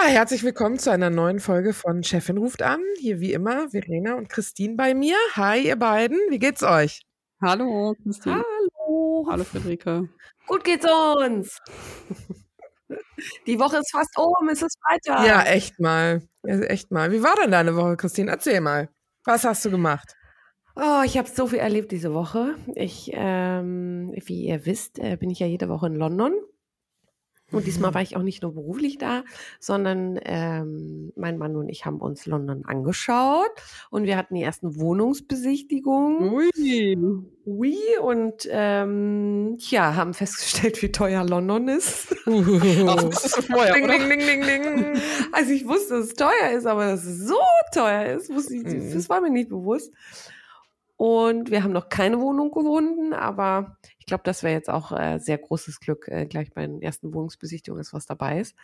Ja, herzlich willkommen zu einer neuen Folge von Chefin ruft an. Hier wie immer Verena und Christine bei mir. Hi, ihr beiden. Wie geht's euch? Hallo, Christine. Hallo. Hallo, Friederike. Gut geht's uns. Die Woche ist fast um, es ist Freitag. Ja, echt mal. Ja, echt mal. Wie war denn deine Woche, Christine? Erzähl mal. Was hast du gemacht? Oh, ich habe so viel erlebt diese Woche. Ich, ähm, wie ihr wisst, äh, bin ich ja jede Woche in London und diesmal mhm. war ich auch nicht nur beruflich da, sondern ähm, mein Mann und ich haben uns London angeschaut und wir hatten die ersten Wohnungsbesichtigungen. Ui. Ui, und ähm, ja, haben festgestellt, wie teuer London ist. Vorher, ding, ding, ding, ding, ding. Also ich wusste, dass es teuer ist, aber dass es so teuer ist, wusste ich, mhm. das war mir nicht bewusst. Und wir haben noch keine Wohnung gefunden, aber glaube, das wäre jetzt auch äh, sehr großes Glück, äh, gleich bei den ersten Wohnungsbesichtigungen ist was dabei ist.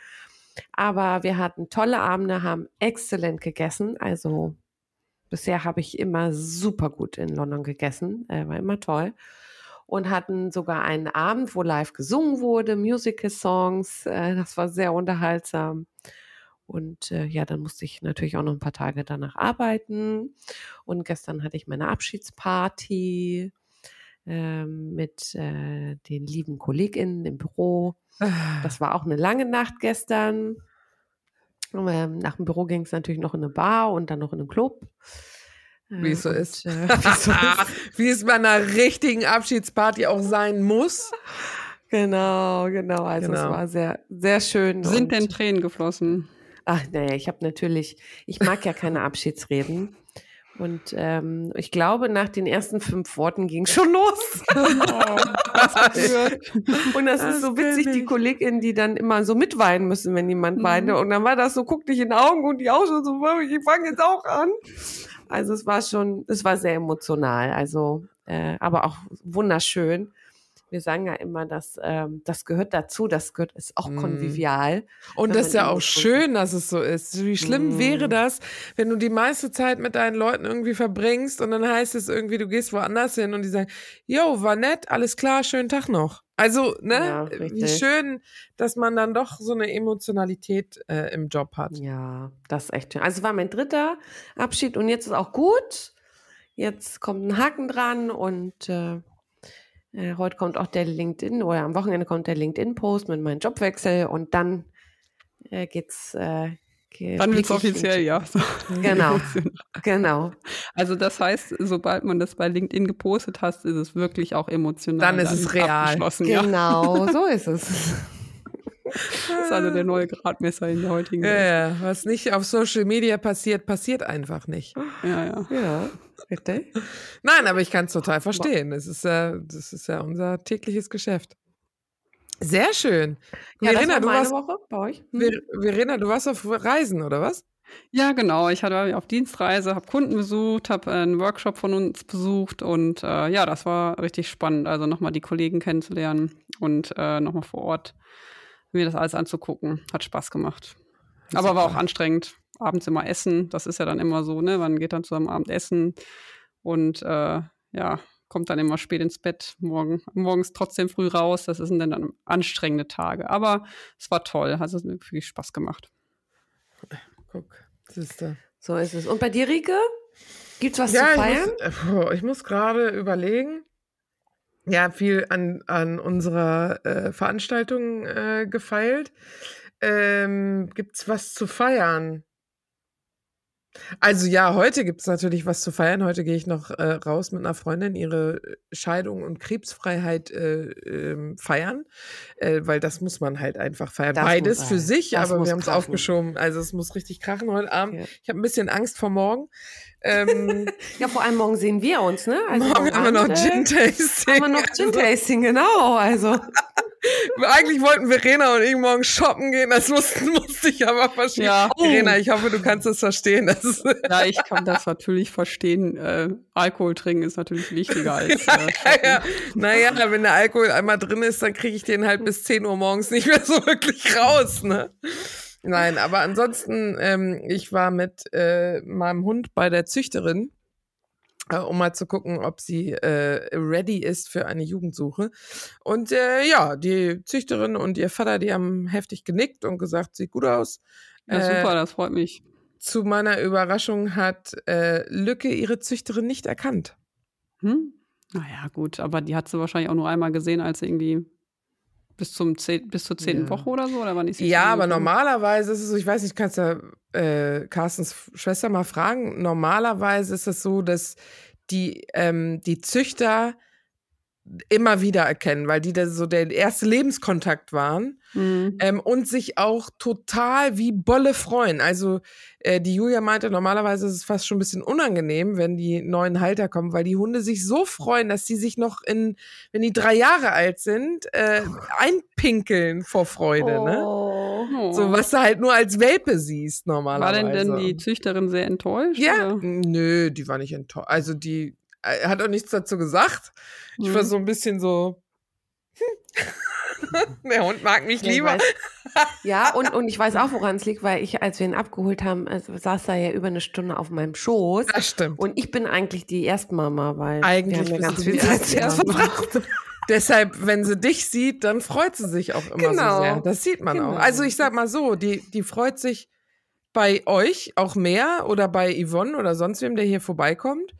Aber wir hatten tolle Abende, haben exzellent gegessen. Also bisher habe ich immer super gut in London gegessen, äh, war immer toll. Und hatten sogar einen Abend, wo live gesungen wurde, Musical-Songs. Äh, das war sehr unterhaltsam. Und äh, ja, dann musste ich natürlich auch noch ein paar Tage danach arbeiten. Und gestern hatte ich meine Abschiedsparty mit äh, den lieben KollegInnen im Büro. Ah. Das war auch eine lange Nacht gestern. Ähm, nach dem Büro ging es natürlich noch in eine Bar und dann noch in einen Club. Wie es so und, ist. Äh, so ist. Wie es bei einer richtigen Abschiedsparty auch sein muss. Genau, genau. Also genau. es war sehr, sehr schön. Sind denn Tränen geflossen? Ach, naja, ich habe natürlich, ich mag ja keine Abschiedsreden. Und ähm, ich glaube, nach den ersten fünf Worten ging schon los. Oh, und das, das ist so witzig, die KollegInnen, die dann immer so mitweinen müssen, wenn jemand mhm. weint. Und dann war das so, guck dich in die Augen und die auch schon so, ich fange jetzt auch an. Also es war schon, es war sehr emotional, also äh, aber auch wunderschön wir sagen ja immer, dass ähm, das gehört dazu, das gehört, ist auch mhm. konvivial. Und das ist ja auch schön, dass es so ist. Wie schlimm mm. wäre das, wenn du die meiste Zeit mit deinen Leuten irgendwie verbringst und dann heißt es irgendwie, du gehst woanders hin und die sagen, yo, war nett, alles klar, schönen Tag noch. Also, ne, ja, wie schön, dass man dann doch so eine Emotionalität äh, im Job hat. Ja, das ist echt schön. Also war mein dritter Abschied und jetzt ist auch gut. Jetzt kommt ein Haken dran und äh, äh, heute kommt auch der LinkedIn oder am Wochenende kommt der LinkedIn-Post mit meinem Jobwechsel und dann äh, geht's. Äh, dann wird es offiziell, ja. Genau, genau. Also das heißt, sobald man das bei LinkedIn gepostet hat, ist es wirklich auch emotional. Dann ist es real. Genau, ja. so ist es. Das ist also der neue Gradmesser in der heutigen Welt. Ja, ja, was nicht auf Social Media passiert, passiert einfach nicht. Ja, ja. Ja, richtig. Nein, aber ich kann es total verstehen. Das ist, ja, das ist ja unser tägliches Geschäft. Sehr schön. Ja, Verena, du warst, Woche bei euch. Hm? Verena, du warst auf Reisen, oder was? Ja, genau. Ich hatte auf Dienstreise, habe Kunden besucht, habe einen Workshop von uns besucht und äh, ja, das war richtig spannend. Also nochmal die Kollegen kennenzulernen und äh, nochmal vor Ort mir das alles anzugucken. Hat Spaß gemacht. Aber war auch anstrengend. Abends immer essen. Das ist ja dann immer so, ne? Man geht dann zusammen Abend essen und äh, ja, kommt dann immer spät ins Bett, morgen, morgens trotzdem früh raus. Das sind dann, anstrengende Tage. Aber es war toll. Hat es mir wirklich Spaß gemacht. Guck, siehste. So ist es. Und bei dir, Rike? Gibt's was ja, zu feiern? Ich muss, ich muss gerade überlegen ja viel an, an unserer äh, Veranstaltung äh, gefeilt. Ähm, gibt's was zu feiern? Also ja, heute gibt es natürlich was zu feiern. Heute gehe ich noch äh, raus mit einer Freundin, ihre Scheidung und Krebsfreiheit äh, äh, feiern, äh, weil das muss man halt einfach feiern. Das Beides für sich, Das aber wir haben es aufgeschoben. Also es muss richtig krachen heute Abend. Ja. Ich habe ein bisschen Angst vor morgen. Ähm, Ja, vor allem morgen sehen wir uns, ne? Also morgen haben wir noch Abend, äh, Gin-Tasting. Haben wir noch Gin-Tasting, genau. Also, Eigentlich wollten Verena und ich morgen shoppen gehen, das mussten, musste ich aber verstehen. Ja. Verena, ich hoffe, du kannst das verstehen. Das Ja, ich kann das natürlich verstehen. Äh, Alkohol trinken ist natürlich wichtiger als. ja, Äh, ja. Naja, wenn der Alkohol einmal drin ist, dann kriege ich den halt bis 10 Uhr morgens nicht mehr so wirklich raus, ne? Nein, aber ansonsten, ähm, ich war mit äh, meinem Hund bei der Züchterin, äh, um mal zu gucken, ob sie äh, ready ist für eine Jugendsuche. Und äh, ja, die Züchterin und ihr Vater, die haben heftig genickt und gesagt, sieht gut aus. ja, Äh, super, das freut mich. Zu meiner Überraschung hat äh, Lücke ihre Züchterin nicht erkannt. Hm? Naja, gut, aber die hat sie wahrscheinlich auch nur einmal gesehen, als sie irgendwie bis, zum zehn, bis zur zehnten Ja. Woche oder so, oder wann ist Ja, aber normalerweise ist es so, ich weiß nicht, kannst ja äh, Carstens Schwester mal fragen. Normalerweise ist es so, dass die, ähm, die Züchter immer wieder erkennen, weil die da so der erste Lebenskontakt waren Mhm. ähm, und sich auch total wie Bolle freuen. Also äh, die Julia meinte, normalerweise ist es fast schon ein bisschen unangenehm, wenn die neuen Halter kommen, weil die Hunde sich so freuen, dass die sich noch in, wenn die drei Jahre alt sind, äh, einpinkeln vor Freude. Ne? Oh. So, was du halt nur als Welpe siehst, War normalerweise. denn denn die Züchterin sehr enttäuscht? Ja, Oder? nö, die war nicht enttäuscht. Also die äh, hat auch nichts dazu gesagt. Ich Mhm. war so ein bisschen so. Der Hund mag mich Ja, lieber. ja, und, und ich weiß auch, woran es liegt, weil ich, als wir ihn abgeholt haben, also saß er ja über eine Stunde auf meinem Schoß. Das stimmt. Und ich bin eigentlich die Erstmama, weil Eigentlich wir haben ja ganz viel Zeit zuerst verbracht. Deshalb, wenn sie dich sieht, dann freut sie sich auch immer Genau. so sehr. Das sieht man Genau. auch. Also ich sag mal so, die, die freut sich bei euch auch mehr oder bei Yvonne oder sonst wem, der hier vorbeikommt.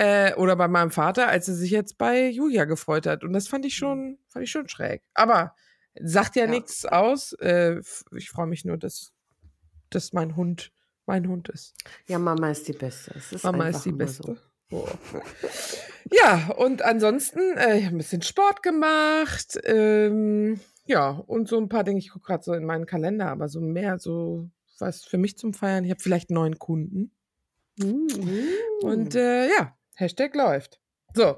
Äh, oder bei meinem Vater, als sie sich jetzt bei Julia gefreut hat. Und das fand ich schon, fand ich schon schräg. Aber sagt ja, Ja. nichts aus. Äh, ich freue mich nur, dass, dass mein Hund mein Hund ist. Ja, Mama ist die Beste. Es ist Mama ist die Beste. Oh. Ja, und ansonsten, äh, ich habe ein bisschen Sport gemacht. Ähm, ja, und so ein paar Dinge. Ich gucke gerade so in meinen Kalender, aber so mehr so was für mich zum Feiern. Ich habe vielleicht neun Kunden. Mhm. So. Und äh, ja, Hashtag läuft. So.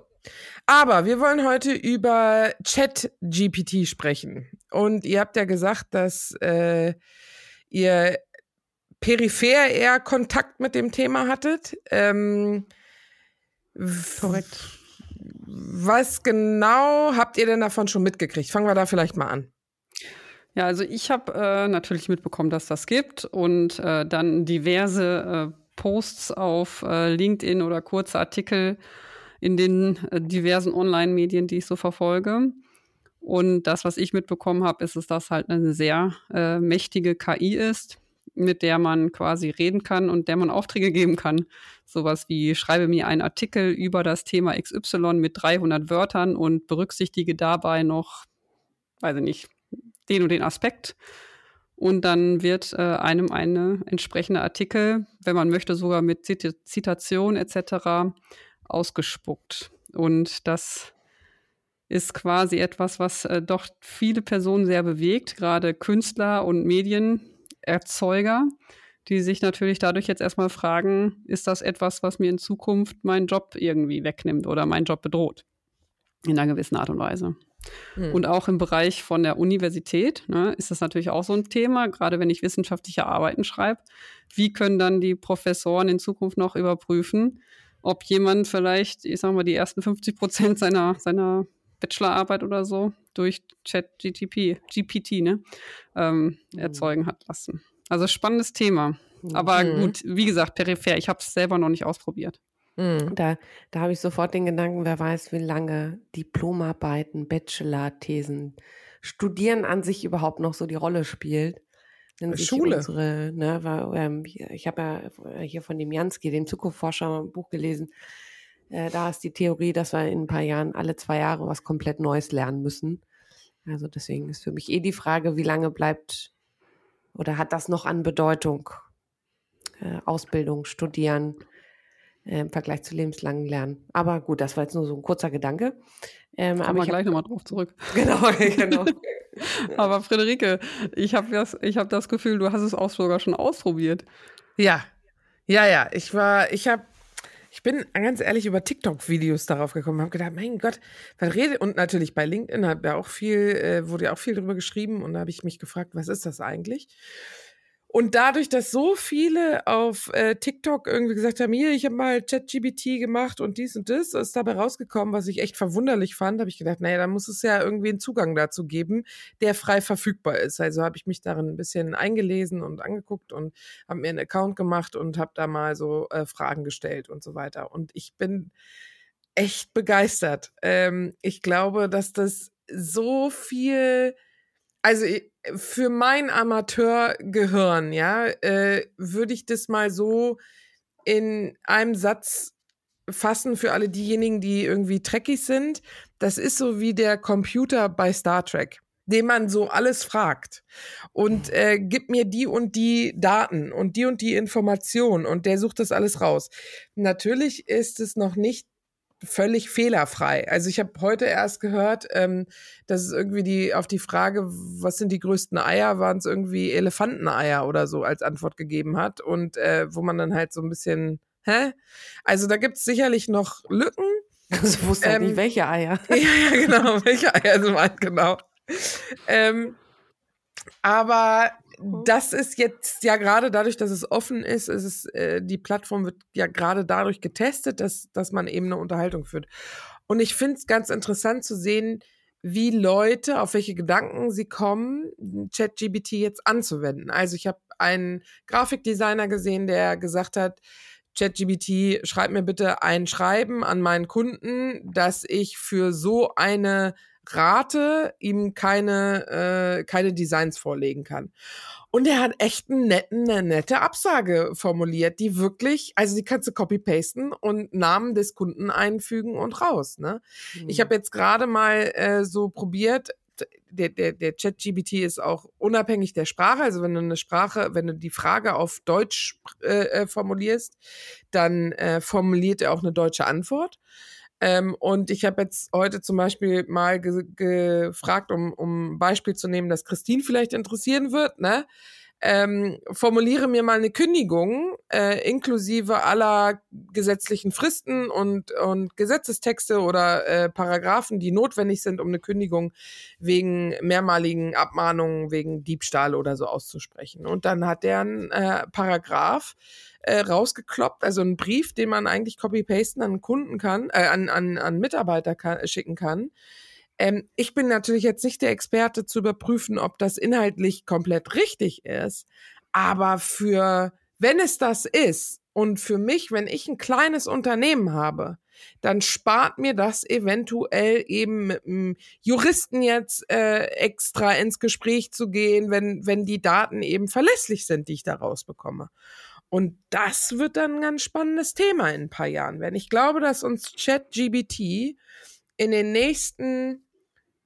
Aber wir wollen heute über Chat-GPT sprechen. Und ihr habt ja gesagt, dass äh, ihr peripher eher Kontakt mit dem Thema hattet. Ähm, Korrekt. Was genau habt ihr denn davon schon mitgekriegt? Fangen wir da vielleicht mal an. Ja, also ich habe äh, natürlich mitbekommen, dass das gibt und äh, dann diverse äh, Posts auf äh, LinkedIn oder kurze Artikel in den äh, diversen Online-Medien, die ich so verfolge. Und das, was ich mitbekommen habe, ist, dass das halt eine sehr äh, mächtige KI ist, mit der man quasi reden kann und der man Aufträge geben kann. Sowas wie, schreibe mir einen Artikel über das Thema XY mit 300 Wörtern und berücksichtige dabei noch, weiß ich nicht, den und den Aspekt. Und dann wird äh, einem eine entsprechende Artikel, wenn man möchte, sogar mit Zit Zitation etc. ausgespuckt. Und das ist quasi etwas, was äh, doch viele Personen sehr bewegt, gerade Künstler und Medienerzeuger, die sich natürlich dadurch jetzt erstmal fragen, ist das etwas, was mir in Zukunft meinen Job irgendwie wegnimmt oder meinen Job bedroht? In einer gewissen Art und Weise. Hm. Und auch im Bereich von der Universität ne, ist das natürlich auch so ein Thema, gerade wenn ich wissenschaftliche Arbeiten schreibe. Wie können dann die Professoren in Zukunft noch überprüfen, ob jemand vielleicht, ich sag mal, die ersten 50 Prozent seiner, seiner Bachelorarbeit oder so durch Chat-GTP, GPT, ne, ähm, Mhm. erzeugen hat lassen. Also spannendes Thema. Aber Mhm. gut, wie gesagt, peripher. Ich habe es selber noch nicht ausprobiert. Hm. Da, da habe ich sofort den Gedanken, wer weiß, wie lange Diplomarbeiten, Bachelor-Thesen, Studieren an sich überhaupt noch so die Rolle spielt. Wenn sich Schule. Unsere, ne, weil, ähm, ich habe ja hier von dem Jansky, dem Zukunftsforscher, ein Buch gelesen. Äh, da ist die Theorie, dass wir in ein paar Jahren alle zwei Jahre was komplett Neues lernen müssen. Also deswegen ist für mich eh die Frage, wie lange bleibt oder hat das noch an Bedeutung? äh, Ausbildung, Studieren äh, im Vergleich zu lebenslangen Lernen. Aber gut, das war jetzt nur so ein kurzer Gedanke. Ähm, Kommen wir gleich nochmal drauf zurück. Genau, genau. aber Friederike, ich habe das, hab das Gefühl, du hast es auch sogar schon ausprobiert. Ja, ja, ja. Ich war, ich habe ich bin ganz ehrlich über TikTok-Videos darauf gekommen, habe gedacht, mein Gott, was redet und natürlich bei LinkedIn hat ja auch viel, äh, wurde ja auch viel drüber geschrieben und da habe ich mich gefragt, was ist das eigentlich? Und dadurch, dass so viele auf äh, TikTok irgendwie gesagt haben, hier, ich habe mal ChatGBT gemacht und dies und das, ist dabei rausgekommen, was ich echt verwunderlich fand, habe ich gedacht, naja, da muss es ja irgendwie einen Zugang dazu geben, der frei verfügbar ist. Also habe ich mich darin ein bisschen eingelesen und angeguckt und habe mir einen Account gemacht und habe da mal so äh, Fragen gestellt und so weiter. Und ich bin echt begeistert. Ähm, ich glaube, dass das so viel also für mein Amateurgehirn, ja, äh, würde ich das mal so in einem Satz fassen für alle diejenigen, die irgendwie Trekkies sind. Das ist so wie der Computer bei Star Trek, dem man so alles fragt und äh, gibt mir die und die Daten und die und die Information und der sucht das alles raus. Natürlich ist es noch nicht völlig fehlerfrei. Also ich habe heute erst gehört, ähm, dass es irgendwie die auf die Frage, was sind die größten Eier, waren es irgendwie Elefanteneier oder so als Antwort gegeben hat und äh, wo man dann halt so ein bisschen, hä? Also da gibt es sicherlich noch Lücken. Also wusste ähm, nicht, welche Eier. Ja, ja, genau, welche Eier sind genau. Ähm, aber. Das ist jetzt ja gerade dadurch, dass es offen ist, ist es, äh, die Plattform wird ja gerade dadurch getestet, dass, dass man eben eine Unterhaltung führt. Und ich finde es ganz interessant zu sehen, wie Leute, auf welche Gedanken sie kommen, ChatGBT jetzt anzuwenden. Also ich habe einen Grafikdesigner gesehen, der gesagt hat, ChatGBT, schreib mir bitte ein Schreiben an meinen Kunden, dass ich für so eine Rate ihm keine, äh, keine Designs vorlegen kann. Und er hat echt einen netten, eine nette Absage formuliert, die wirklich, also die kannst du copy-pasten und Namen des Kunden einfügen und raus. Ne? Mhm. Ich habe jetzt gerade mal äh, so probiert, der, der, der Chat-GBT ist auch unabhängig der Sprache. Also wenn du eine Sprache, wenn du die Frage auf Deutsch äh, äh formulierst, dann äh, formuliert er auch eine deutsche Antwort. Ähm, und ich habe jetzt heute zum Beispiel mal ge gefragt, um, um ein Beispiel zu nehmen, das Christine vielleicht interessieren wird, ne? Ähm, formuliere mir mal eine Kündigung äh, inklusive aller gesetzlichen Fristen und, und Gesetzestexte oder äh, Paragraphen, die notwendig sind, um eine Kündigung wegen mehrmaligen Abmahnungen, wegen Diebstahl oder so auszusprechen. Und dann hat der einen äh, Paragraph, äh, rausgekloppt, also einen Brief, den man eigentlich copy-pasten an Kunden kann, äh, an, an, an Mitarbeiter kann, schicken kann. Ähm, ich bin natürlich jetzt nicht der Experte zu überprüfen, ob das inhaltlich komplett richtig ist, aber für, wenn es das ist, und für mich, wenn ich ein kleines Unternehmen habe, dann spart mir das eventuell eben mit einem Juristen jetzt äh, extra ins Gespräch zu gehen, wenn, wenn die Daten eben verlässlich sind, die ich da rausbekomme. Und das wird dann ein ganz spannendes Thema in ein paar Jahren werden. Ich glaube, dass uns ChatGBT in den nächsten,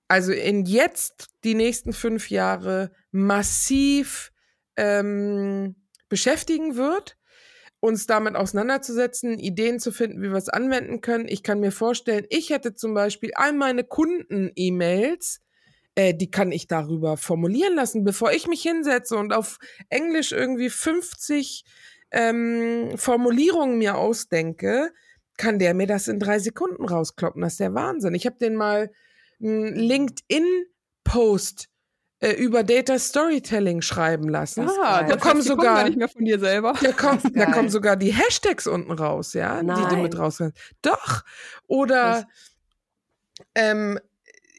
also in jetzt die nächsten fünf Jahre massiv ähm, beschäftigen wird, uns damit auseinanderzusetzen, Ideen zu finden, wie wir es anwenden können. Ich kann mir vorstellen, ich hätte zum Beispiel all meine Kunden-E-Mails, äh, die kann ich darüber formulieren lassen, bevor ich mich hinsetze und auf Englisch irgendwie 50 ähm, Formulierungen mir ausdenke, kann der mir das in drei Sekunden rauskloppen. Das ist der Wahnsinn. Ich habe den mal LinkedIn-Post äh, über Data Storytelling schreiben lassen. Ah, da kommen sogar nicht mehr von dir selber. Da, kommt, da kommen sogar die Hashtags unten raus, ja, Nein. die du mit raus. Doch. Oder ähm,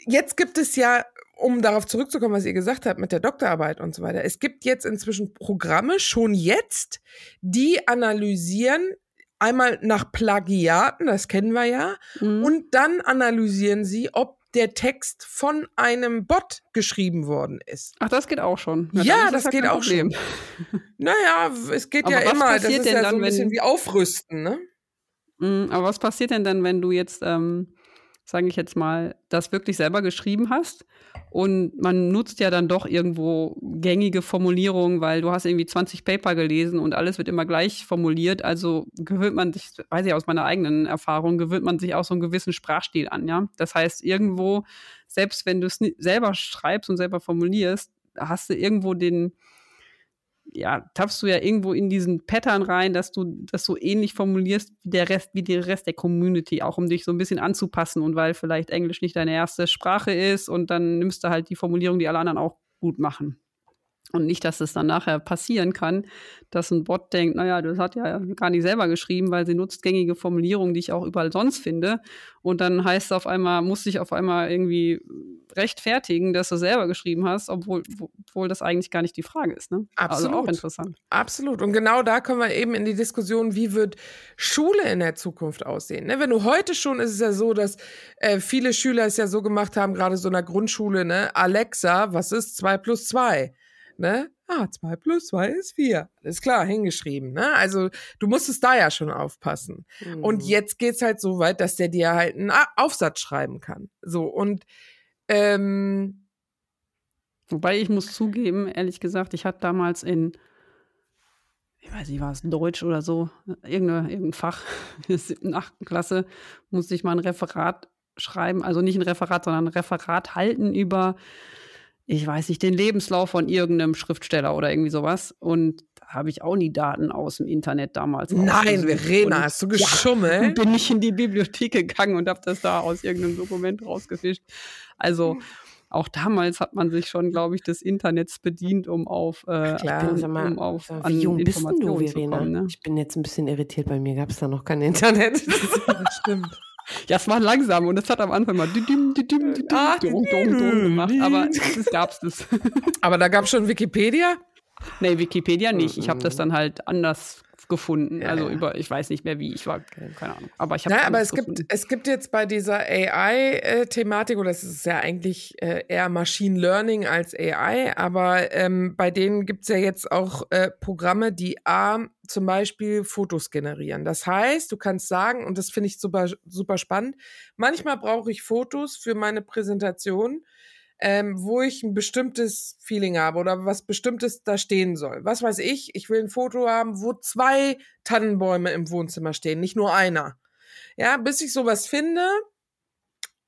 jetzt gibt es ja um darauf zurückzukommen, was ihr gesagt habt mit der Doktorarbeit und so weiter. Es gibt jetzt inzwischen Programme, schon jetzt, die analysieren einmal nach Plagiaten, das kennen wir ja, mhm. und dann analysieren sie, ob der Text von einem Bot geschrieben worden ist. Ach, das geht auch schon. Ja, ja das, das geht auch Problem. schon. Naja, es geht ja immer, das ist ja dann, so ein bisschen wie Aufrüsten, ne? Mhm, aber was passiert denn dann, wenn du jetzt ähm, sage ich jetzt mal, das wirklich selber geschrieben hast. Und man nutzt ja dann doch irgendwo gängige Formulierungen, weil du hast irgendwie 20 Paper gelesen und alles wird immer gleich formuliert. Also gewöhnt man sich, weiß ich aus meiner eigenen Erfahrung, gewöhnt man sich auch so einen gewissen Sprachstil an, ja. Das heißt, irgendwo, selbst wenn du es selber schreibst und selber formulierst, hast du irgendwo den, ja, tappst du ja irgendwo in diesen Pattern rein, dass du das so ähnlich formulierst wie der Rest, wie der Rest der Community, auch um dich so ein bisschen anzupassen und weil vielleicht Englisch nicht deine erste Sprache ist und dann nimmst du halt die Formulierung, die alle anderen auch gut machen. Und nicht, dass es dann nachher passieren kann, dass ein Bot denkt, naja, das hat ja gar nicht selber geschrieben, weil sie nutzt gängige Formulierungen, die ich auch überall sonst finde. Und dann heißt es auf einmal, muss ich auf einmal irgendwie rechtfertigen, dass du selber geschrieben hast, obwohl, obwohl das eigentlich gar nicht die Frage ist. Ne? Absolut. Also auch interessant. Absolut. Und genau da kommen wir eben in die Diskussion, wie wird Schule in der Zukunft aussehen? Ne? Wenn du heute schon, ist es ja so, dass äh, viele Schüler es ja so gemacht haben, gerade so in der Grundschule, ne? Alexa, was ist zwei plus zwei? Ne? Ah, 2 plus 2 ist 4. Ist klar, hingeschrieben, ne? Also du musstest da ja schon aufpassen. Mhm. Und jetzt geht's halt so weit, dass der dir halt einen Aufsatz schreiben kann. So, und ähm, Wobei ich muss zugeben, ehrlich gesagt, ich hatte damals in, ich weiß nicht, war es Deutsch oder so, irgendein, irgendein Fach, in der siebten, achten Klasse, musste ich mal ein Referat schreiben, also nicht ein Referat, sondern ein Referat halten über ich weiß nicht, den Lebenslauf von irgendeinem Schriftsteller oder irgendwie sowas. Und da habe ich auch nie Daten aus dem Internet damals. Nein, Verena, hast du geschummelt? Ja, bin ich in die Bibliothek gegangen und habe das da aus irgendeinem Dokument rausgefischt. Also auch damals hat man sich schon, glaube ich, des Internets bedient, um auf, äh, Klar, um, mal, um auf wie an jung bist du, Verena? Kommen, ne? Ich bin jetzt ein bisschen irritiert. Bei mir gab es da noch kein Internet. das stimmt. Ja, es war langsam und es hat am Anfang mal didim, ah, gemacht, aber es gab's das. Aber da gab es schon Wikipedia? Nee, Wikipedia nicht. Ich habe das dann halt anders gefunden. Ja, also über, ich weiß nicht mehr wie, ich war, keine Ahnung. Aber ich habe. Ja, aber es gibt, es gibt jetzt bei dieser AI-Thematik, oder es ist ja eigentlich äh, eher Machine Learning als AI, aber ähm, bei denen gibt es ja jetzt auch äh, Programme, die A, zum Beispiel Fotos generieren. Das heißt, du kannst sagen, und das finde ich super, super spannend, manchmal brauche ich Fotos für meine Präsentation ähm, wo ich ein bestimmtes Feeling habe oder was bestimmtes da stehen soll. Was weiß ich, ich will ein Foto haben, wo zwei Tannenbäume im Wohnzimmer stehen, nicht nur einer. Ja, bis ich sowas finde,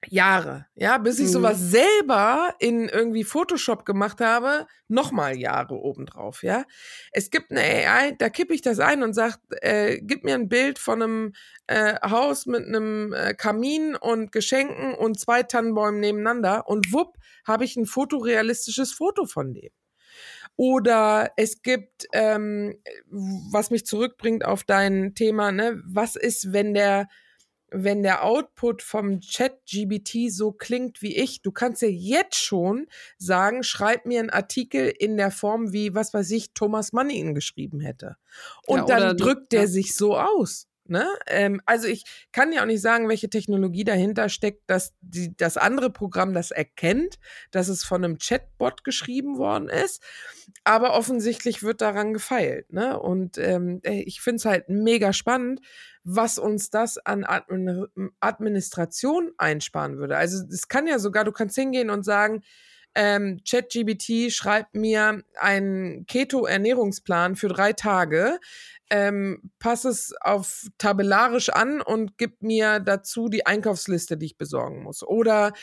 Jahre, ja, bis ich mhm. sowas selber in irgendwie Photoshop gemacht habe, nochmal Jahre obendrauf, ja. Es gibt eine AI, da kippe ich das ein und sag, äh, gib mir ein Bild von einem äh, Haus mit einem äh, Kamin und Geschenken und zwei Tannenbäumen nebeneinander und wupp, habe ich ein fotorealistisches Foto von dem. Oder es gibt, ähm, was mich zurückbringt auf dein Thema, ne, was ist, wenn der wenn der Output vom Chat GBT so klingt wie ich, du kannst ja jetzt schon sagen, schreib mir einen Artikel in der Form wie, was weiß ich, Thomas Mann ihn geschrieben hätte. Und ja, dann drückt der ja. sich so aus. Ne? Ähm, also ich kann ja auch nicht sagen, welche Technologie dahinter steckt, dass die, das andere Programm das erkennt, dass es von einem Chatbot geschrieben worden ist. Aber offensichtlich wird daran gefeilt. Ne? Und ähm, ich finde es halt mega spannend, was uns das an Administration einsparen würde. Also es kann ja sogar, du kannst hingehen und sagen, ähm, ChatGBT schreibt mir einen Keto-Ernährungsplan für drei Tage, ähm, pass es auf tabellarisch an und gib mir dazu die Einkaufsliste, die ich besorgen muss. Oder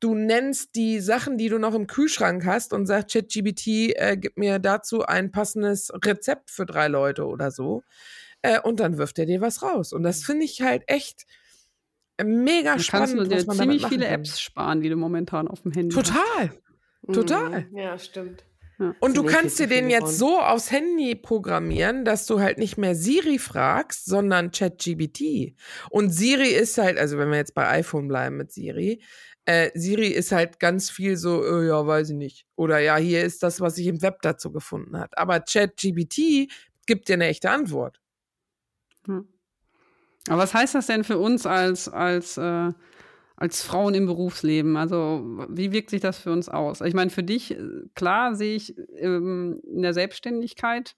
du nennst die Sachen, die du noch im Kühlschrank hast und sagst, ChatGBT, äh, gib mir dazu ein passendes Rezept für drei Leute oder so. Äh, und dann wirft er dir was raus. Und das finde ich halt echt mega du spannend. Kannst du dir ziemlich viele kann. Apps sparen, die du momentan auf dem Handy Total. hast. Total. Mhm. Ja, stimmt. Ja. Und du kannst dir den jetzt so aufs Handy programmieren, dass du halt nicht mehr Siri fragst, sondern ChatGBT. Und Siri ist halt, also wenn wir jetzt bei iPhone bleiben mit Siri, äh, Siri ist halt ganz viel so, äh, ja, weiß ich nicht. Oder ja, hier ist das, was ich im Web dazu gefunden hat. Aber ChatGBT gibt dir eine echte Antwort. Hm. Aber was heißt das denn für uns als, als, äh, als Frauen im Berufsleben? Also, wie wirkt sich das für uns aus? Ich meine, für dich, äh, klar sehe ich ähm, in der Selbstständigkeit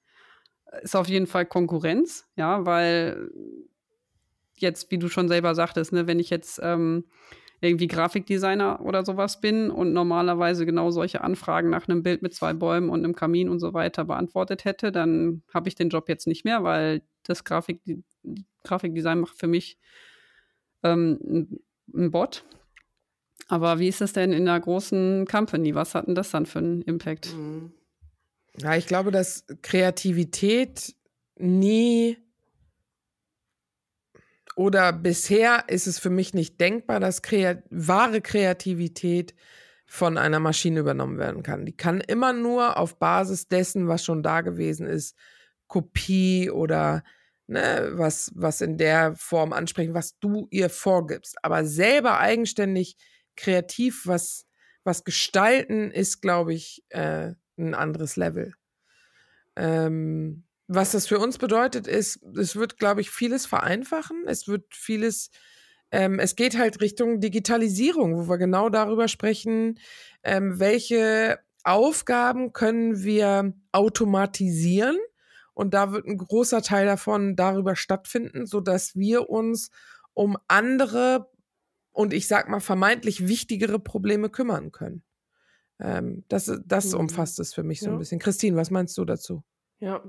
äh, ist auf jeden Fall Konkurrenz, ja, weil jetzt, wie du schon selber sagtest, ne, wenn ich jetzt ähm, irgendwie Grafikdesigner oder sowas bin und normalerweise genau solche Anfragen nach einem Bild mit zwei Bäumen und einem Kamin und so weiter beantwortet hätte, dann habe ich den Job jetzt nicht mehr, weil das Grafik, Grafikdesign macht für mich ähm, ein Bot. Aber wie ist das denn in einer großen Company? Was hat denn das dann für einen Impact? Mhm. Ja, ich glaube, dass Kreativität nie oder bisher ist es für mich nicht denkbar, dass Kreat wahre Kreativität von einer Maschine übernommen werden kann. Die kann immer nur auf Basis dessen, was schon da gewesen ist, Kopie oder ne, was, was in der Form ansprechen, was du ihr vorgibst. Aber selber eigenständig kreativ was, was gestalten, ist, glaube ich, äh, ein anderes Level. Ähm, was das für uns bedeutet, ist, es wird, glaube ich, vieles vereinfachen. Es wird vieles, ähm, es geht halt Richtung Digitalisierung, wo wir genau darüber sprechen, ähm, welche Aufgaben können wir automatisieren. Und da wird ein großer Teil davon darüber stattfinden, so dass wir uns um andere und ich sag mal vermeintlich wichtigere Probleme kümmern können. Ähm, das das mhm. umfasst es für mich so ja. ein bisschen. Christine, was meinst du dazu? Ja,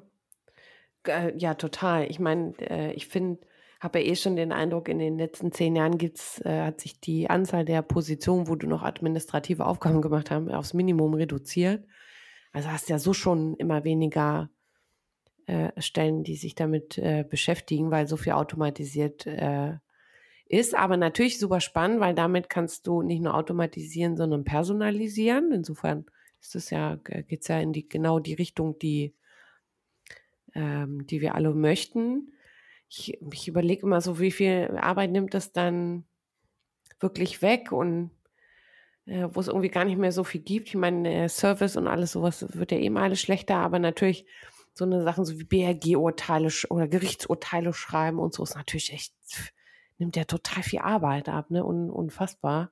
äh, ja, total. Ich meine, äh, ich finde, habe ja eh schon den Eindruck, in den letzten zehn Jahren gibt's, äh, hat sich die Anzahl der Positionen, wo du noch administrative Aufgaben gemacht hast, aufs Minimum reduziert. Also hast ja so schon immer weniger äh, Stellen, die sich damit äh, beschäftigen, weil so viel automatisiert äh, ist. Aber natürlich super spannend, weil damit kannst du nicht nur automatisieren, sondern personalisieren. Insofern ist es ja, geht es ja in die genau die Richtung, die ähm, die wir alle möchten. Ich, ich überlege immer so, wie viel Arbeit nimmt das dann wirklich weg und äh, wo es irgendwie gar nicht mehr so viel gibt. Ich meine, Service und alles sowas wird ja eben alles schlechter, aber natürlich so eine Sachen so wie BRG-Urteile oder Gerichtsurteile schreiben und so ist natürlich echt, nimmt ja total viel Arbeit ab, ne? Un, unfassbar.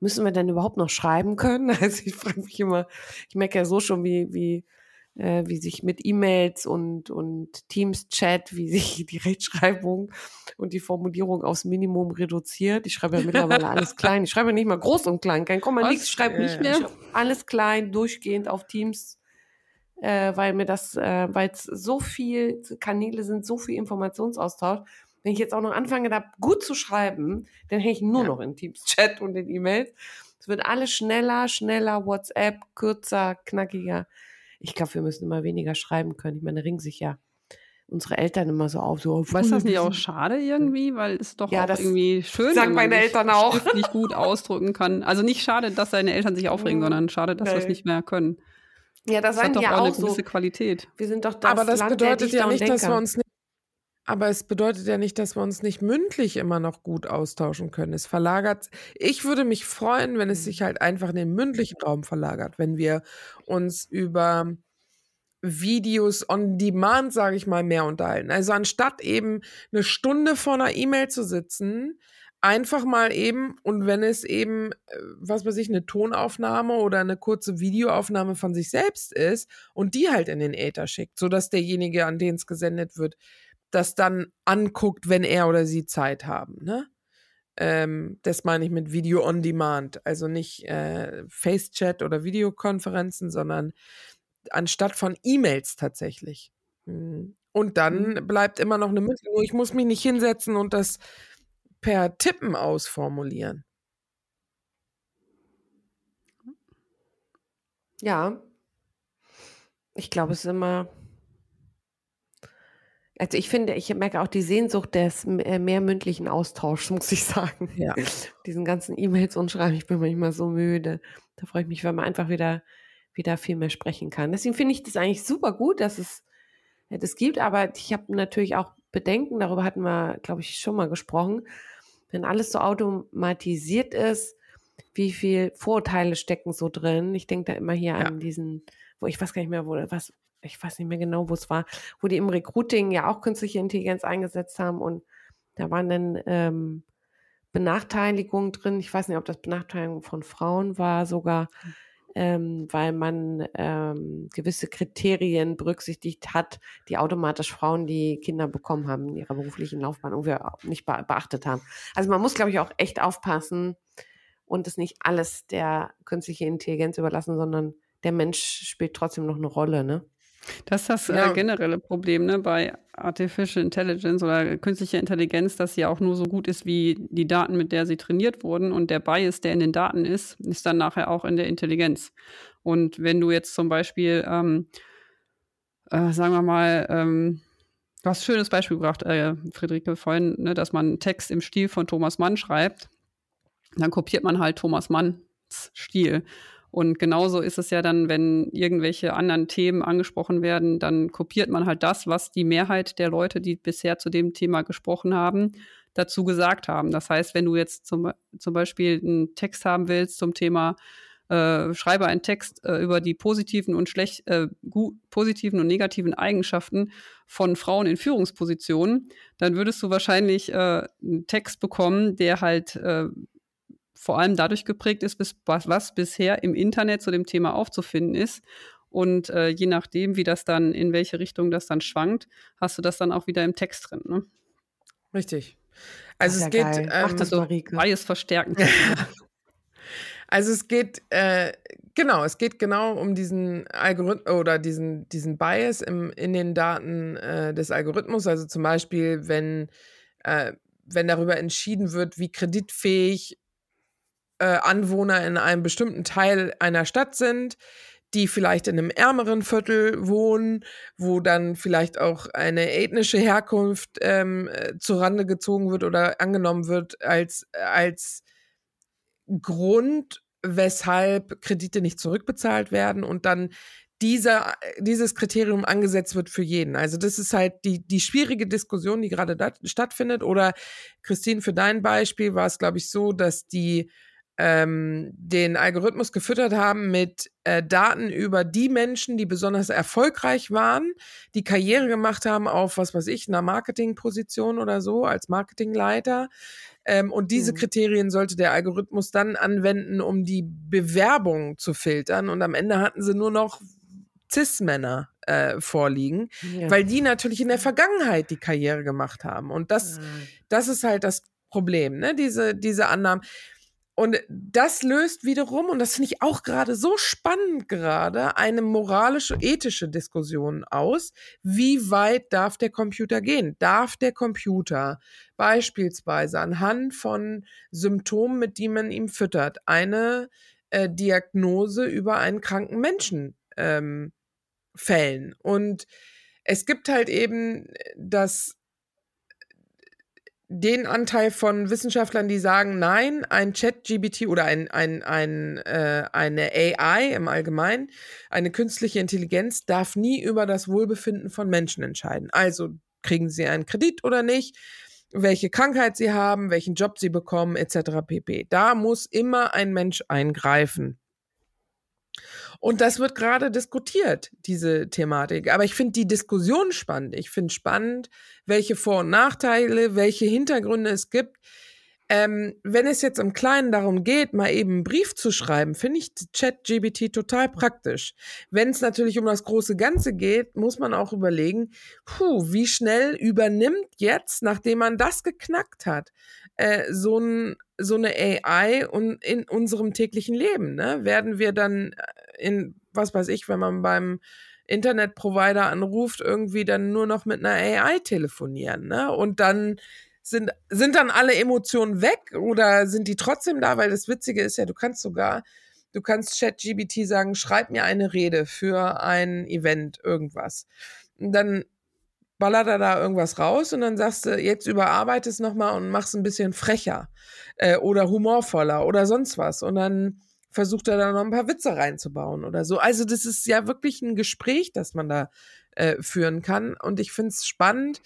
Müssen wir denn überhaupt noch schreiben können? Also ich frage mich immer, ich merke ja so schon, wie, wie äh, wie sich mit E-Mails und, und Teams-Chat, wie sich die Rechtschreibung und die Formulierung aufs Minimum reduziert. Ich schreibe ja mittlerweile alles klein. Ich schreibe nicht mal groß und klein, kein Komma, nichts, ich schreibe nicht mehr. Alles klein, durchgehend auf Teams, äh, weil mir das, äh, weil es so viel Kanäle sind, so viel Informationsaustausch. Wenn ich jetzt auch noch anfange, da gut zu schreiben, dann hänge ich nur ja. noch in Teams-Chat und in E-Mails. Es wird alles schneller, schneller, WhatsApp, kürzer, knackiger ich glaube, wir müssen immer weniger schreiben können. Ich meine, ringen sich ja unsere Eltern immer so auf. So, Was ist das nicht auch schade irgendwie? Weil es doch ja, auch irgendwie schön sagen meine Eltern auch. nicht gut ausdrücken kann. Also nicht schade, dass deine Eltern sich aufregen, sondern schade, dass wir es nicht mehr können. Ja, das, das sagen hat doch ja auch eine gewisse so. Qualität. Wir sind doch das Aber das Land bedeutet ja nicht, dass wir uns nicht aber es bedeutet ja nicht, dass wir uns nicht mündlich immer noch gut austauschen können. Es verlagert. Ich würde mich freuen, wenn es sich halt einfach in den mündlichen Raum verlagert, wenn wir uns über Videos on Demand, sage ich mal, mehr unterhalten. Also anstatt eben eine Stunde vor einer E-Mail zu sitzen, einfach mal eben und wenn es eben, äh, was weiß ich, eine Tonaufnahme oder eine kurze Videoaufnahme von sich selbst ist und die halt in den Äther schickt, sodass derjenige, an den es gesendet wird, das dann anguckt, wenn er oder sie Zeit haben. Ne? Ähm, das meine ich mit Video on Demand. Also nicht äh, Face-Chat oder Videokonferenzen, sondern anstatt von E-Mails tatsächlich. Hm. Und dann mhm. bleibt immer noch eine Mitte. Ich muss mich nicht hinsetzen und das per Tippen ausformulieren. Ja. Ich glaube, es ist immer also ich finde, ich merke auch die Sehnsucht des äh, mehr mündlichen Austauschs, muss ich sagen. Ja. Diesen ganzen E-Mails und Schreiben, ich bin manchmal so müde. Da freue ich mich, wenn man einfach wieder, wieder viel mehr sprechen kann. Deswegen finde ich das eigentlich super gut, dass es das gibt, aber ich habe natürlich auch Bedenken, darüber hatten wir, glaube ich, schon mal gesprochen. Wenn alles so automatisiert ist, wie viel Vorurteile stecken so drin? Ich denke da immer hier ja. an diesen, wo ich weiß gar nicht mehr, wo was ich weiß nicht mehr genau, wo es war, wo die im Recruiting ja auch künstliche Intelligenz eingesetzt haben und da waren dann ähm, Benachteiligungen drin. Ich weiß nicht, ob das Benachteiligung von Frauen war sogar. Ähm, weil man ähm, gewisse Kriterien berücksichtigt hat, die automatisch Frauen, die Kinder bekommen haben in ihrer beruflichen Laufbahn, irgendwie nicht be beachtet haben. Also man muss, glaube ich, auch echt aufpassen und es nicht alles der künstlichen Intelligenz überlassen, sondern der Mensch spielt trotzdem noch eine Rolle, ne? Das ist das äh, ja. äh, generelle Problem ne, bei Artificial Intelligence oder künstlicher Intelligenz, dass sie auch nur so gut ist wie die Daten, mit der sie trainiert wurden. Und der Bias, der in den Daten ist, ist dann nachher auch in der Intelligenz. Und wenn du jetzt zum Beispiel, ähm, äh, sagen wir mal, ähm, du hast ein schönes Beispiel gebracht, äh, Friederike, vorhin, ne, dass man einen Text im Stil von Thomas Mann schreibt, dann kopiert man halt Thomas Manns Stil. Und genauso ist es ja dann, wenn irgendwelche anderen Themen angesprochen werden, dann kopiert man halt das, was die Mehrheit der Leute, die bisher zu dem Thema gesprochen haben, dazu gesagt haben. Das heißt, wenn du jetzt zum, zum Beispiel einen Text haben willst zum Thema äh, schreibe einen Text äh, über die positiven und schlecht, äh, gut, positiven und negativen Eigenschaften von Frauen in Führungspositionen, dann würdest du wahrscheinlich äh, einen Text bekommen, der halt äh, vor allem dadurch geprägt ist, bis, was, was bisher im Internet zu dem Thema aufzufinden ist. Und äh, je nachdem, wie das dann, in welche Richtung das dann schwankt, hast du das dann auch wieder im Text drin. Ne? Richtig. Also es geht ähm, Ach, das so Bias verstärken. also es geht äh, genau, es geht genau um diesen Algorithmus oder diesen, diesen Bias im, in den Daten äh, des Algorithmus. Also zum Beispiel, wenn, äh, wenn darüber entschieden wird, wie kreditfähig äh, Anwohner in einem bestimmten Teil einer Stadt sind, die vielleicht in einem ärmeren Viertel wohnen, wo dann vielleicht auch eine ethnische Herkunft ähm, äh, zurande gezogen wird oder angenommen wird als, als Grund, weshalb Kredite nicht zurückbezahlt werden und dann dieser, dieses Kriterium angesetzt wird für jeden. Also das ist halt die, die schwierige Diskussion, die gerade stattfindet. Oder Christine, für dein Beispiel war es, glaube ich, so, dass die ähm, den Algorithmus gefüttert haben mit äh, Daten über die Menschen, die besonders erfolgreich waren, die Karriere gemacht haben auf, was weiß ich, einer Marketingposition oder so, als Marketingleiter. Ähm, und diese mhm. Kriterien sollte der Algorithmus dann anwenden, um die Bewerbung zu filtern. Und am Ende hatten sie nur noch Cis-Männer äh, vorliegen, ja. weil die natürlich in der Vergangenheit die Karriere gemacht haben. Und das, mhm. das ist halt das Problem, ne? Diese, diese Annahmen. Und das löst wiederum, und das finde ich auch gerade so spannend gerade, eine moralische, ethische Diskussion aus. Wie weit darf der Computer gehen? Darf der Computer beispielsweise anhand von Symptomen, mit denen man ihm füttert, eine äh, Diagnose über einen kranken Menschen ähm, fällen? Und es gibt halt eben das den Anteil von Wissenschaftlern, die sagen, nein, ein Chat-GBT oder ein, ein, ein, äh, eine AI im Allgemeinen, eine künstliche Intelligenz darf nie über das Wohlbefinden von Menschen entscheiden. Also kriegen sie einen Kredit oder nicht, welche Krankheit sie haben, welchen Job sie bekommen, etc. pp. Da muss immer ein Mensch eingreifen. Und das wird gerade diskutiert, diese Thematik. Aber ich finde die Diskussion spannend. Ich finde spannend, welche Vor- und Nachteile, welche Hintergründe es gibt. Ähm, wenn es jetzt im Kleinen darum geht, mal eben einen Brief zu schreiben, finde ich ChatGBT total praktisch. Wenn es natürlich um das große Ganze geht, muss man auch überlegen, puh, wie schnell übernimmt jetzt, nachdem man das geknackt hat, äh, so, ein, so eine AI und in unserem täglichen Leben. Ne? Werden wir dann äh, in, was weiß ich, wenn man beim Internetprovider anruft, irgendwie dann nur noch mit einer AI telefonieren. Ne? Und dann sind, sind dann alle Emotionen weg oder sind die trotzdem da? Weil das Witzige ist ja, du kannst sogar, du kannst ChatGBT sagen, schreib mir eine Rede für ein Event, irgendwas. Und dann ballert er da irgendwas raus und dann sagst du, jetzt überarbeite es nochmal und mach es ein bisschen frecher äh, oder humorvoller oder sonst was. Und dann versucht er da noch ein paar Witze reinzubauen oder so. Also das ist ja wirklich ein Gespräch, das man da äh, führen kann. Und ich finde es spannend,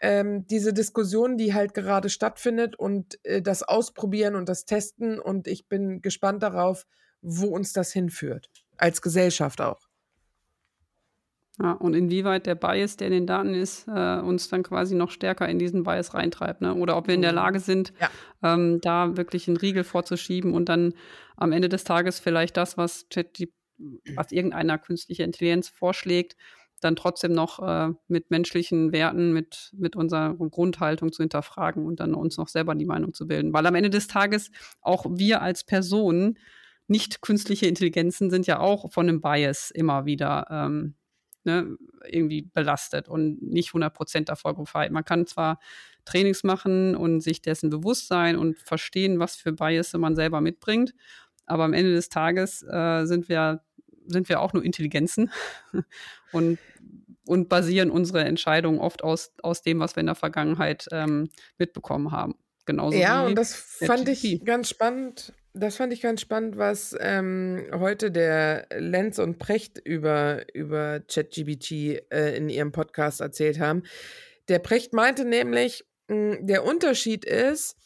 ähm, diese Diskussion, die halt gerade stattfindet und äh, das Ausprobieren und das Testen. Und ich bin gespannt darauf, wo uns das hinführt. Als Gesellschaft auch. Ja, und inwieweit der Bias, der in den Daten ist, äh, uns dann quasi noch stärker in diesen Bias reintreibt. Ne? Oder ob wir in der mhm. Lage sind, ja. ähm, da wirklich einen Riegel vorzuschieben und dann am Ende des Tages vielleicht das, was, was irgendeiner künstliche Intelligenz vorschlägt, dann trotzdem noch äh, mit menschlichen Werten, mit, mit unserer Grundhaltung zu hinterfragen und dann uns noch selber die Meinung zu bilden. Weil am Ende des Tages auch wir als Personen, nicht künstliche Intelligenzen, sind ja auch von einem Bias immer wieder ähm, ne, irgendwie belastet und nicht 100% erfolgreich. Man kann zwar Trainings machen und sich dessen bewusst sein und verstehen, was für Bias man selber mitbringt, aber am Ende des Tages äh, sind wir sind wir auch nur Intelligenzen und, und basieren unsere Entscheidungen oft aus, aus dem, was wir in der Vergangenheit ähm, mitbekommen haben. Genauso ja, und das fand ich ganz spannend, das fand ich ganz spannend, was ähm, heute der Lenz und Precht über, über ChatGBT äh, in ihrem Podcast erzählt haben. Der Precht meinte nämlich, mh, hm, der Unterschied ist,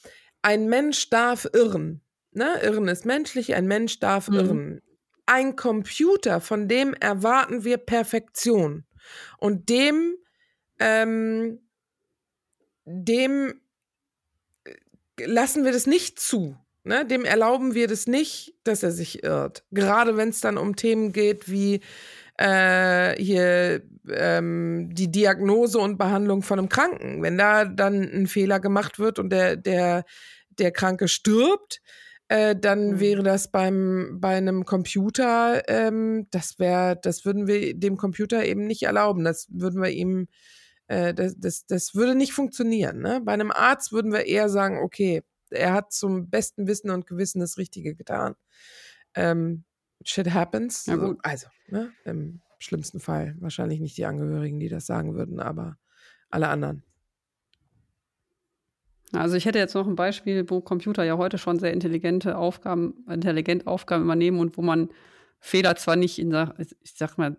ein Mensch darf irren. Ne? Irren ist menschlich, ein Mensch darf mhm. irren. Ein Computer, von dem erwarten wir Perfektion. Und dem, ähm, dem äh, lassen wir das nicht zu. Ne, dem erlauben wir das nicht, dass er sich irrt. Gerade wenn es dann um Themen geht wie äh, hier ähm, die Diagnose und Behandlung von einem Kranken. Wenn da dann ein Fehler gemacht wird und der, der, der Kranke stirbt, äh, dann mhm. wäre das beim bei einem Computer, ähm, das wäre, das würden wir dem Computer eben nicht erlauben. Das würden wir ihm, äh, das, das, das würde nicht funktionieren. Ne? Bei einem Arzt würden wir eher sagen, okay, er hat zum besten Wissen und Gewissen das Richtige getan. Ähm, shit happens. Ja, gut. Also, ne, im schlimmsten Fall wahrscheinlich nicht die Angehörigen, die das sagen würden, aber alle anderen. Also ich hätte jetzt noch ein Beispiel, wo Computer ja heute schon sehr intelligente Aufgaben, intelligent Aufgaben übernehmen und wo man Fehler zwar nicht in, ich sag mal,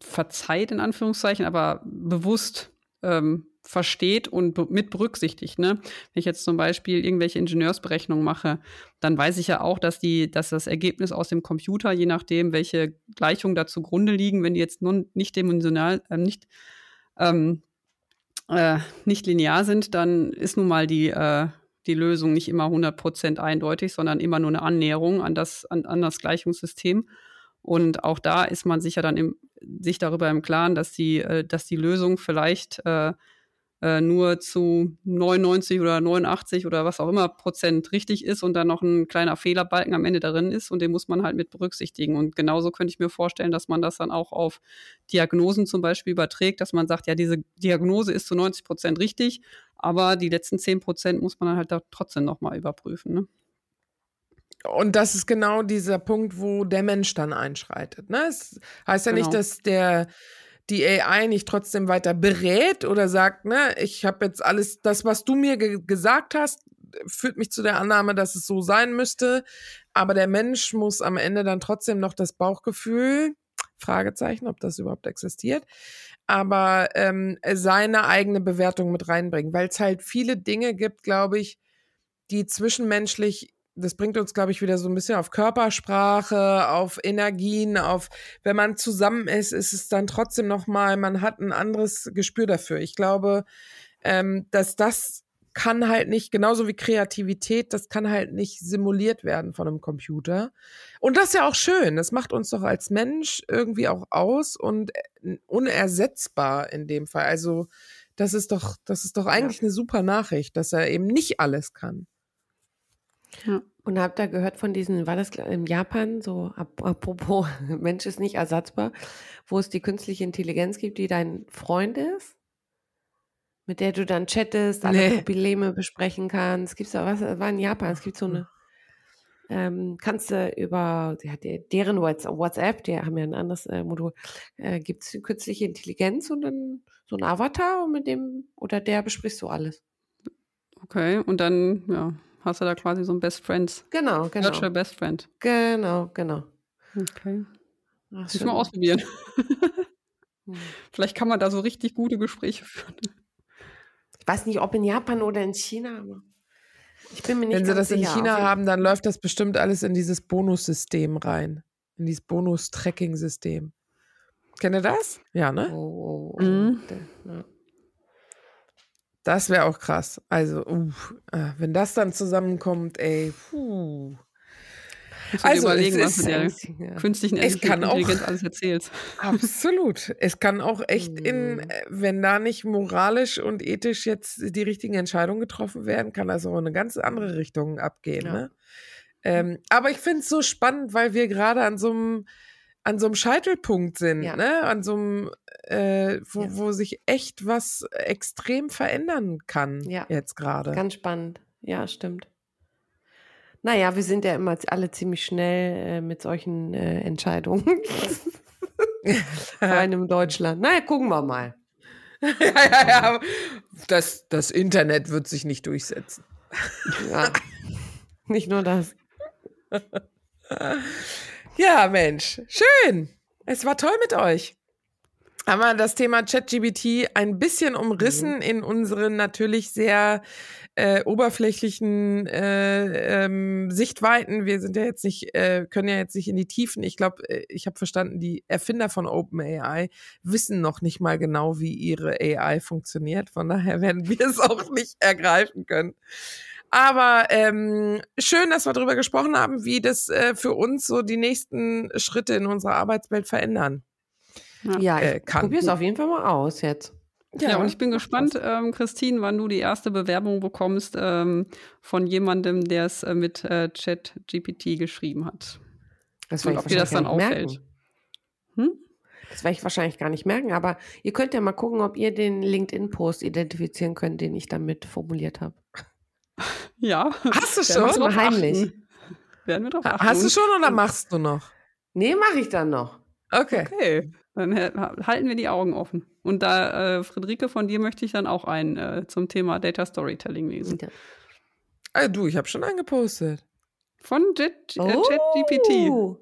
verzeiht in Anführungszeichen, aber bewusst ähm, versteht und mit berücksichtigt. Ne? Wenn ich jetzt zum Beispiel irgendwelche Ingenieursberechnungen mache, dann weiß ich ja auch, dass, die, dass das Ergebnis aus dem Computer, je nachdem, welche Gleichungen da zugrunde liegen, wenn die jetzt nun nicht dimensional, äh, nicht, ähm, äh, nicht linear sind, dann ist nun mal die, äh, die Lösung nicht immer 100% eindeutig, sondern immer nur eine Annäherung an das, an, an das Gleichungssystem. Und auch da ist man sicher dann im, sich darüber im Klaren, dass die, äh, dass die Lösung vielleicht äh, nur zu 99 oder 89 oder was auch immer Prozent richtig ist und dann noch ein kleiner Fehlerbalken am Ende darin ist und den muss man halt mit berücksichtigen. Und genauso könnte ich mir vorstellen, dass man das dann auch auf Diagnosen zum Beispiel überträgt, dass man sagt, ja, diese Diagnose ist zu 90 Prozent richtig, aber die letzten 10 Prozent muss man dann halt da trotzdem nochmal überprüfen. Ne? Und das ist genau dieser Punkt, wo der Mensch dann einschreitet. Ne? Es heißt ja genau. nicht, dass der die AI nicht trotzdem weiter berät oder sagt, ne, ich habe jetzt alles, das, was du mir ge gesagt hast, führt mich zu der Annahme, dass es so sein müsste. Aber der Mensch muss am Ende dann trotzdem noch das Bauchgefühl, Fragezeichen, ob das überhaupt existiert, aber ähm, seine eigene Bewertung mit reinbringen, weil es halt viele Dinge gibt, glaube ich, die zwischenmenschlich das bringt uns, glaube ich, wieder so ein bisschen auf Körpersprache, auf Energien, auf, wenn man zusammen ist, ist es dann trotzdem nochmal, man hat ein anderes Gespür dafür. Ich glaube, ähm, dass das kann halt nicht, genauso wie Kreativität, das kann halt nicht simuliert werden von einem Computer. Und das ist ja auch schön. Das macht uns doch als Mensch irgendwie auch aus und äh, unersetzbar in dem Fall. Also, das ist doch, das ist doch eigentlich ja. eine super Nachricht, dass er eben nicht alles kann. Ja. Und habt ihr gehört von diesen, war das in Japan, so apropos Mensch ist nicht ersatzbar, wo es die künstliche Intelligenz gibt, die dein Freund ist? Mit der du dann chattest, alle nee. Probleme besprechen kannst. Gibt's da was? War in Japan, es gibt so eine, ähm, kannst du über ja, deren WhatsApp, die haben ja ein anderes äh, Modul, äh, gibt es künstliche Intelligenz und dann so ein Avatar und mit dem oder der besprichst du alles. Okay, und dann, ja, hast du da quasi so ein Best Friends. Genau, genau. Virtual Best Friend. Genau, genau. Okay. Muss ich mal ausprobieren. Vielleicht kann man da so richtig gute Gespräche führen. Ich weiß nicht, ob in Japan oder in China, aber ich bin mir nicht Wenn sie das in China haben, dann läuft das bestimmt alles in dieses Bonussystem rein. In dieses Bonus-Tracking-System. Kennt ihr das? Ja, ne? Oh, oh, oh. Mhm. Ja. Das wäre auch krass. Also, uh, wenn das dann zusammenkommt, ey, puh. Also, überlegen, es was du der ist- ja. künstlichen Es kann auch- Intelligenz alles erzählst. Absolut. Es kann auch echt in, Mhm. äh, wenn da nicht moralisch und ethisch jetzt die richtigen Entscheidungen getroffen werden, kann das auch in eine ganz andere Richtung abgehen. Ja. Ne? Ähm, aber ich finde es so spannend, weil wir gerade an so einem an so einem Scheitelpunkt sind, Ja. ne? An so einem, äh, wo, Ja. wo sich echt was extrem verändern kann Ja. jetzt gerade. Ganz spannend. Ja, stimmt. Naja, wir sind ja immer alle ziemlich schnell äh, mit solchen äh, Entscheidungen. Vor allem in Deutschland. Naja, gucken wir mal. ja, ja, ja. Das, das Internet wird sich nicht durchsetzen. Ja. Nicht nur das. Ja, Mensch, schön. Es war toll mit euch. Haben wir das Thema ChatGBT ein bisschen umrissen in unseren natürlich sehr äh, oberflächlichen äh, ähm, Sichtweiten. Wir sind ja jetzt nicht, äh, können ja jetzt nicht in die Tiefen. Ich glaube, äh, ich habe verstanden, die Erfinder von OpenAI wissen noch nicht mal genau, wie ihre AI funktioniert. Von daher werden wir es auch nicht ergreifen können. Aber ähm, schön, dass wir darüber gesprochen haben, wie das äh, für uns so die nächsten Schritte in unserer Arbeitswelt verändern. Ja, Äh, ich kann. probiere es auf jeden Fall mal aus jetzt. Ja, und ich bin gespannt, ähm, Christine, wann du die erste Bewerbung bekommst ähm, von jemandem, der es äh, mit äh, ChatGPT geschrieben hat. Das Und ob dir das dann wahrscheinlich gar nicht auffällt. Hm? Das werde ich wahrscheinlich gar nicht merken, aber ihr könnt ja mal gucken, ob ihr den LinkedIn-Post identifizieren könnt, den ich damit formuliert habe. Ja. Hast du Werden wir schon? Mach's mal drauf heimlich. achten. Werden wir drauf achten. Hast du schon oder machst du noch? Nee, mache ich dann noch. Okay. Okay, dann halten wir die Augen offen. Und da, äh, Friederike, von dir möchte ich dann auch einen äh, zum Thema Data Storytelling lesen. Ja. Ah, du, ich habe schon einen gepostet. Von Jet, äh, ChatGPT. Oh.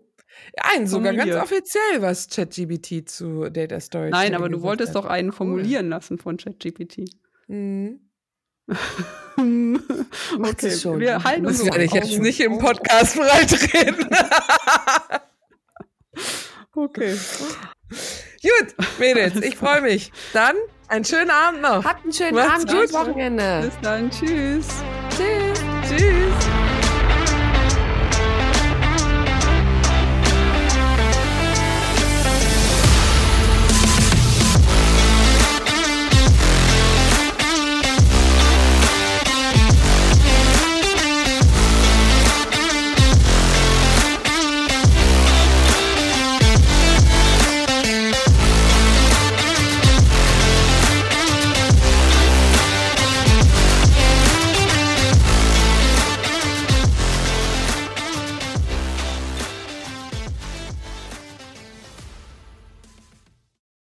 Einen sogar ganz offiziell, was ChatGPT zu Data Story Nein, aber du wolltest doch einen formulieren lassen von ChatGPT. Mhm. Macht es schon. Wir halten Das unsere werde ich jetzt Augen- nicht im Podcast breitreden. Okay. Gut, Mädels, ich freue mich. Dann einen schönen Abend noch. Habt einen schönen Macht's Abend, gut. schönes Wochenende. Bis dann. Tschüss. Tschüss. Tschüss.